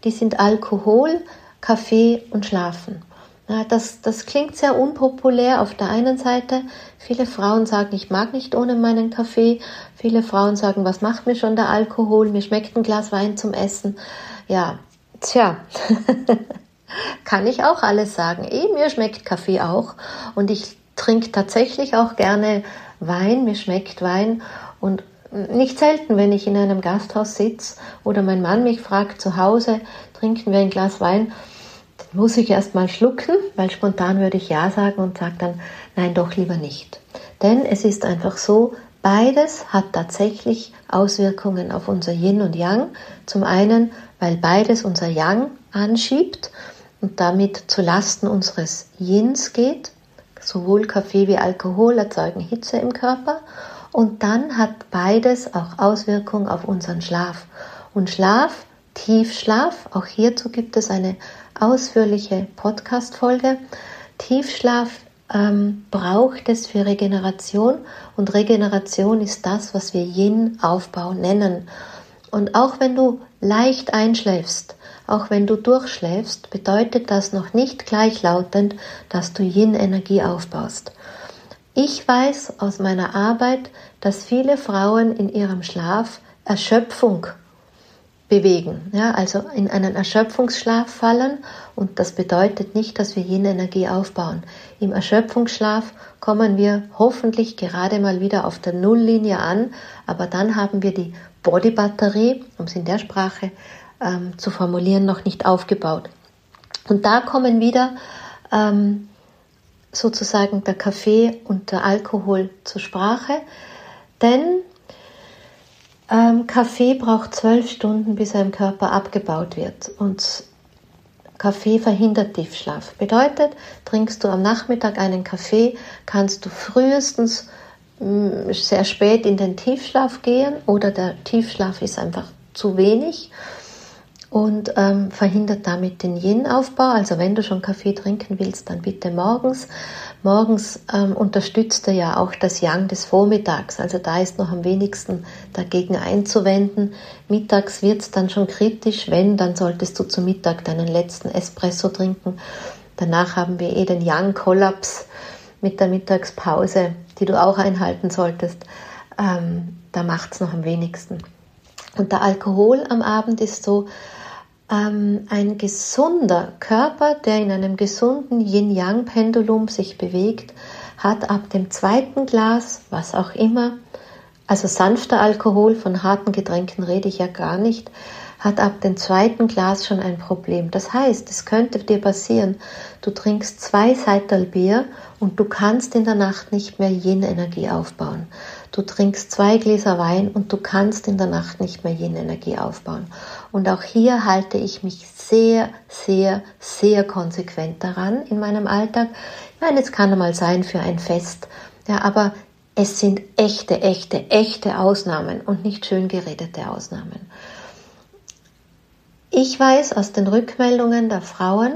die sind Alkohol, Kaffee und Schlafen. Ja, das, das klingt sehr unpopulär auf der einen Seite. Viele Frauen sagen, ich mag nicht ohne meinen Kaffee. Viele Frauen sagen, was macht mir schon der Alkohol? Mir schmeckt ein Glas Wein zum Essen. Ja, tja, [LAUGHS] kann ich auch alles sagen. Eh, mir schmeckt Kaffee auch und ich trinke tatsächlich auch gerne Wein. Mir schmeckt Wein und nicht selten, wenn ich in einem Gasthaus sitze oder mein Mann mich fragt, zu Hause trinken wir ein Glas Wein, dann muss ich erst mal schlucken, weil spontan würde ich Ja sagen und sage dann, nein, doch lieber nicht. Denn es ist einfach so, beides hat tatsächlich Auswirkungen auf unser Yin und Yang. Zum einen, weil beides unser Yang anschiebt und damit zu Lasten unseres Yins geht. Sowohl Kaffee wie Alkohol erzeugen Hitze im Körper und dann hat beides auch Auswirkungen auf unseren Schlaf. Und Schlaf, Tiefschlaf, auch hierzu gibt es eine ausführliche Podcast-Folge. Tiefschlaf ähm, braucht es für Regeneration und Regeneration ist das, was wir Yin-Aufbau nennen. Und auch wenn du leicht einschläfst, auch wenn du durchschläfst, bedeutet das noch nicht gleichlautend, dass du Yin-Energie aufbaust. Ich weiß aus meiner Arbeit, dass viele Frauen in ihrem Schlaf Erschöpfung bewegen, ja, also in einen Erschöpfungsschlaf fallen und das bedeutet nicht, dass wir jene Energie aufbauen. Im Erschöpfungsschlaf kommen wir hoffentlich gerade mal wieder auf der Nulllinie an, aber dann haben wir die Bodybatterie, um es in der Sprache ähm, zu formulieren, noch nicht aufgebaut. Und da kommen wieder ähm, sozusagen der Kaffee und der Alkohol zur Sprache, denn ähm, Kaffee braucht zwölf Stunden, bis er im Körper abgebaut wird und Kaffee verhindert Tiefschlaf. Bedeutet, trinkst du am Nachmittag einen Kaffee, kannst du frühestens mh, mm, sehr spät in den Tiefschlaf gehen oder der Tiefschlaf ist einfach zu wenig und ähm, verhindert damit den Yin-Aufbau. Also wenn du schon Kaffee trinken willst, dann bitte morgens. Morgens ähm, unterstützt er ja auch das Yang des Vormittags. Also da ist noch am wenigsten dagegen einzuwenden. Mittags wird es dann schon kritisch. Wenn, dann solltest du zu Mittag deinen letzten Espresso trinken. Danach haben wir eh den Yang-Kollaps mit der Mittagspause, die du auch einhalten solltest. Ähm, da macht es noch am wenigsten. Und der Alkohol am Abend ist so, ähm, ein gesunder Körper, der in einem gesunden Yin-Yang-Pendulum sich bewegt, hat ab dem zweiten Glas, was auch immer, also sanfter Alkohol, von harten Getränken rede ich ja gar nicht, hat ab dem zweiten Glas schon ein Problem. Das heißt, es könnte dir passieren, du trinkst zwei Seital Bier und du kannst in der Nacht nicht mehr Yin-Energie aufbauen. Du trinkst zwei Gläser Wein und du kannst in der Nacht nicht mehr jene Energie aufbauen. Und auch hier halte ich mich sehr, sehr, sehr konsequent daran in meinem Alltag. Ich meine, es kann einmal sein für ein Fest, ja, aber es sind echte, echte, echte Ausnahmen und nicht schön geredete Ausnahmen. Ich weiß aus den Rückmeldungen der Frauen,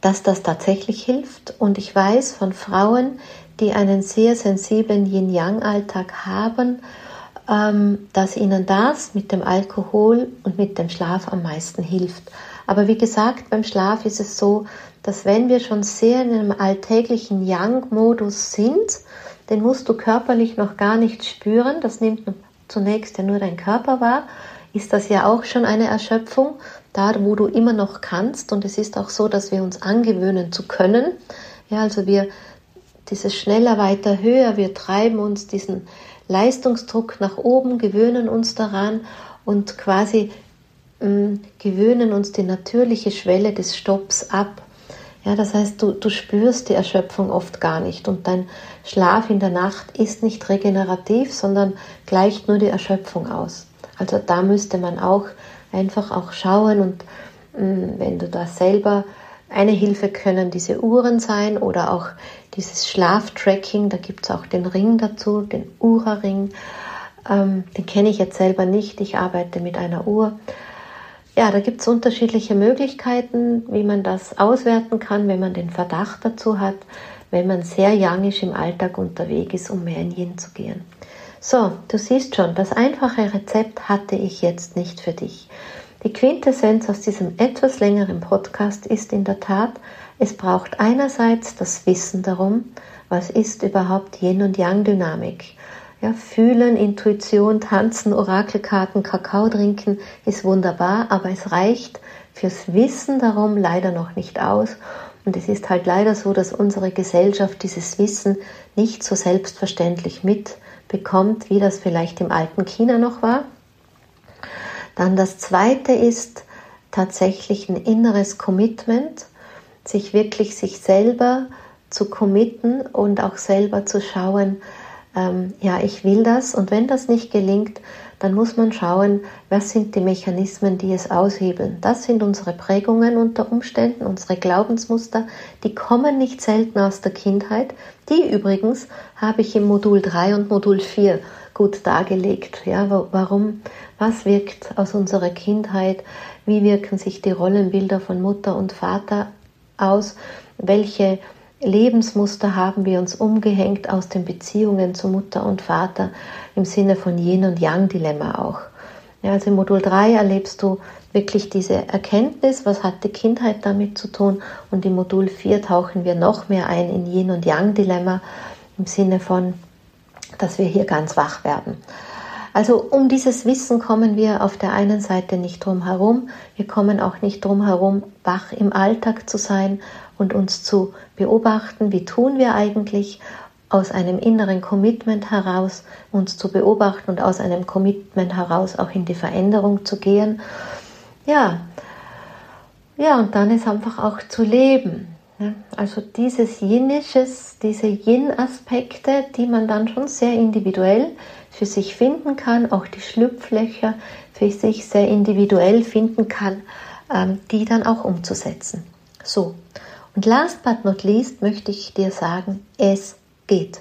dass das tatsächlich hilft und ich weiß von Frauen, die einen sehr sensiblen Yin-Yang-Alltag haben, ähm, dass ihnen das mit dem Alkohol und mit dem Schlaf am meisten hilft. Aber wie gesagt, beim Schlaf ist es so, dass wenn wir schon sehr in einem alltäglichen Yang-Modus sind, den musst du körperlich noch gar nicht spüren, das nimmt zunächst ja nur dein Körper wahr, ist das ja auch schon eine Erschöpfung, da wo du immer noch kannst. Und es ist auch so, dass wir uns angewöhnen zu können. Ja, also wir dieses schneller, weiter, höher, wir treiben uns diesen Leistungsdruck nach oben, gewöhnen uns daran und quasi mh, mm, gewöhnen uns die natürliche Schwelle des Stopps ab. Ja, das heißt, du, du spürst die Erschöpfung oft gar nicht und dein Schlaf in der Nacht ist nicht regenerativ, sondern gleicht nur die Erschöpfung aus. Also da müsste man auch einfach auch schauen und mh, mm, wenn du da selber eine Hilfe können diese Uhren sein oder auch dieses Schlaftracking, da gibt es auch den Ring dazu, den Ura-Ring. Ähm, den kenne ich jetzt selber nicht, ich arbeite mit einer Uhr. Ja, da gibt es unterschiedliche Möglichkeiten, wie man das auswerten kann, wenn man den Verdacht dazu hat, wenn man sehr youngisch im Alltag unterwegs ist, um mehr in Yin zu gehen. So, du siehst schon, das einfache Rezept hatte ich jetzt nicht für dich. Die Quintessenz aus diesem etwas längeren Podcast ist in der Tat, es braucht einerseits das Wissen darum, was ist überhaupt Yin und Yang Dynamik. Ja, fühlen, Intuition, tanzen, Orakelkarten, Kakao trinken ist wunderbar, aber es reicht fürs Wissen darum leider noch nicht aus. Und es ist halt leider so, dass unsere Gesellschaft dieses Wissen nicht so selbstverständlich mitbekommt, wie das vielleicht im alten China noch war. Dann das zweite ist tatsächlich ein inneres Commitment, sich wirklich sich selber zu committen und auch selber zu schauen, ähm, ja, ich will das und wenn das nicht gelingt, dann muss man schauen, was sind die Mechanismen, die es aushebeln. Das sind unsere Prägungen unter Umständen, unsere Glaubensmuster, die kommen nicht selten aus der Kindheit. Die übrigens habe ich im Modul 3 und Modul 4 gut dargelegt. Ja, warum, was wirkt aus unserer Kindheit, wie wirken sich die Rollenbilder von Mutter und Vater aus, welche Lebensmuster haben wir uns umgehängt aus den Beziehungen zu Mutter und Vater im Sinne von Yin und Yang Dilemma auch. Ja, also im Modul 3 erlebst du wirklich diese Erkenntnis, was hat die Kindheit damit zu tun und im Modul 4 tauchen wir noch mehr ein in Yin und Yang Dilemma im Sinne von, dass wir hier ganz wach werden. Also um dieses Wissen kommen wir auf der einen Seite nicht drum herum, wir kommen auch nicht drum herum, wach im Alltag zu sein und uns zu beobachten, wie tun wir eigentlich aus einem inneren Commitment heraus uns zu beobachten und aus einem Commitment heraus auch in die Veränderung zu gehen. Ja, ja, und dann ist einfach auch zu leben. Also dieses Yinisches, diese Yin-Aspekte, die man dann schon sehr individuell für sich finden kann, auch die Schlupflöcher für sich sehr individuell finden kann, ähm, die dann auch umzusetzen. So, und last but not least möchte ich dir sagen, es geht.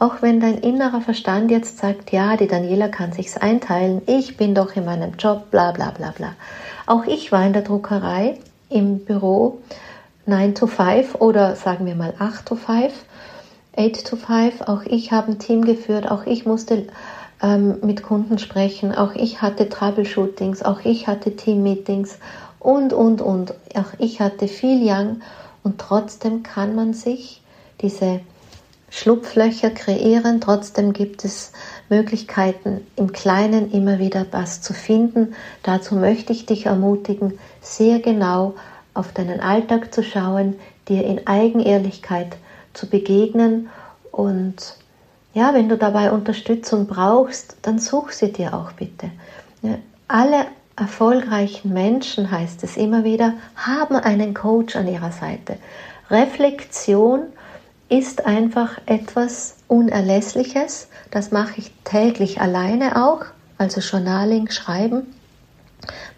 Auch wenn dein innerer Verstand jetzt sagt, ja, die Daniela kann sich's einteilen, ich bin doch in meinem Job, bla bla bla bla. Auch ich war in der Druckerei im Büro 9 to 5 oder sagen wir mal 8 to 5, 8 to 5. Auch ich habe ein Team geführt, auch ich musste ähm, mit Kunden sprechen, auch ich hatte Troubleshootings, auch ich hatte Team-Meetings und, und, und. Auch ich hatte viel Young und trotzdem kann man sich diese Schlupflöcher kreieren. Trotzdem gibt es Möglichkeiten, im Kleinen immer wieder was zu finden. Dazu möchte ich dich ermutigen, sehr genau auf deinen Alltag zu schauen, dir in Eigenehrlichkeit zu begegnen und ja, wenn du dabei Unterstützung brauchst, dann such sie dir auch bitte. Alle erfolgreichen Menschen, heißt es immer wieder, haben einen Coach an ihrer Seite. Reflexion ist einfach etwas Unerlässliches. Das mache ich täglich alleine auch, also Journaling, Schreiben,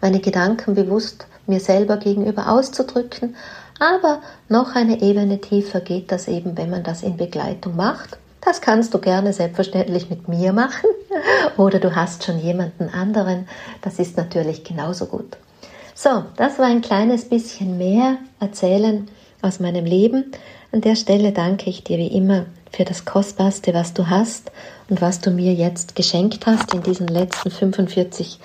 meine Gedanken bewusst mir selber gegenüber auszudrücken. Aber noch eine Ebene tiefer geht das eben, wenn man das in Begleitung macht. Das kannst du gerne selbstverständlich mit mir machen [LAUGHS] oder du hast schon jemanden anderen. Das ist natürlich genauso gut. So, das war ein kleines bisschen mehr erzählen aus meinem Leben. An der Stelle danke ich dir wie immer für das Kostbarste, was du hast und was du mir jetzt geschenkt hast in diesen letzten 45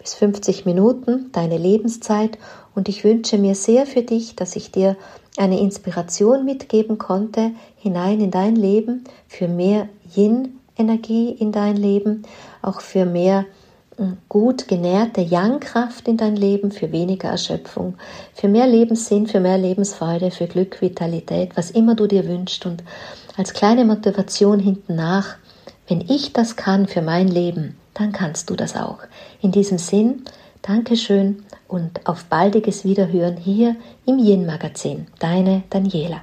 bis 50 Minuten, deine Lebenszeit. Und ich wünsche mir sehr für dich, dass ich dir eine Inspiration mitgeben konnte hinein in dein Leben, für mehr Yin-Energie in dein Leben, auch für mehr gut genährte Yang-Kraft in dein Leben, für weniger Erschöpfung, für mehr Lebenssinn, für mehr Lebensfreude, für Glück, Vitalität, was immer du dir wünschst. Und als kleine Motivation hinten nach, wenn ich das kann für mein Leben, dann kannst du das auch. In diesem Sinn, Dankeschön und auf baldiges Wiederhören hier im Yin Magazin. Deine Daniela.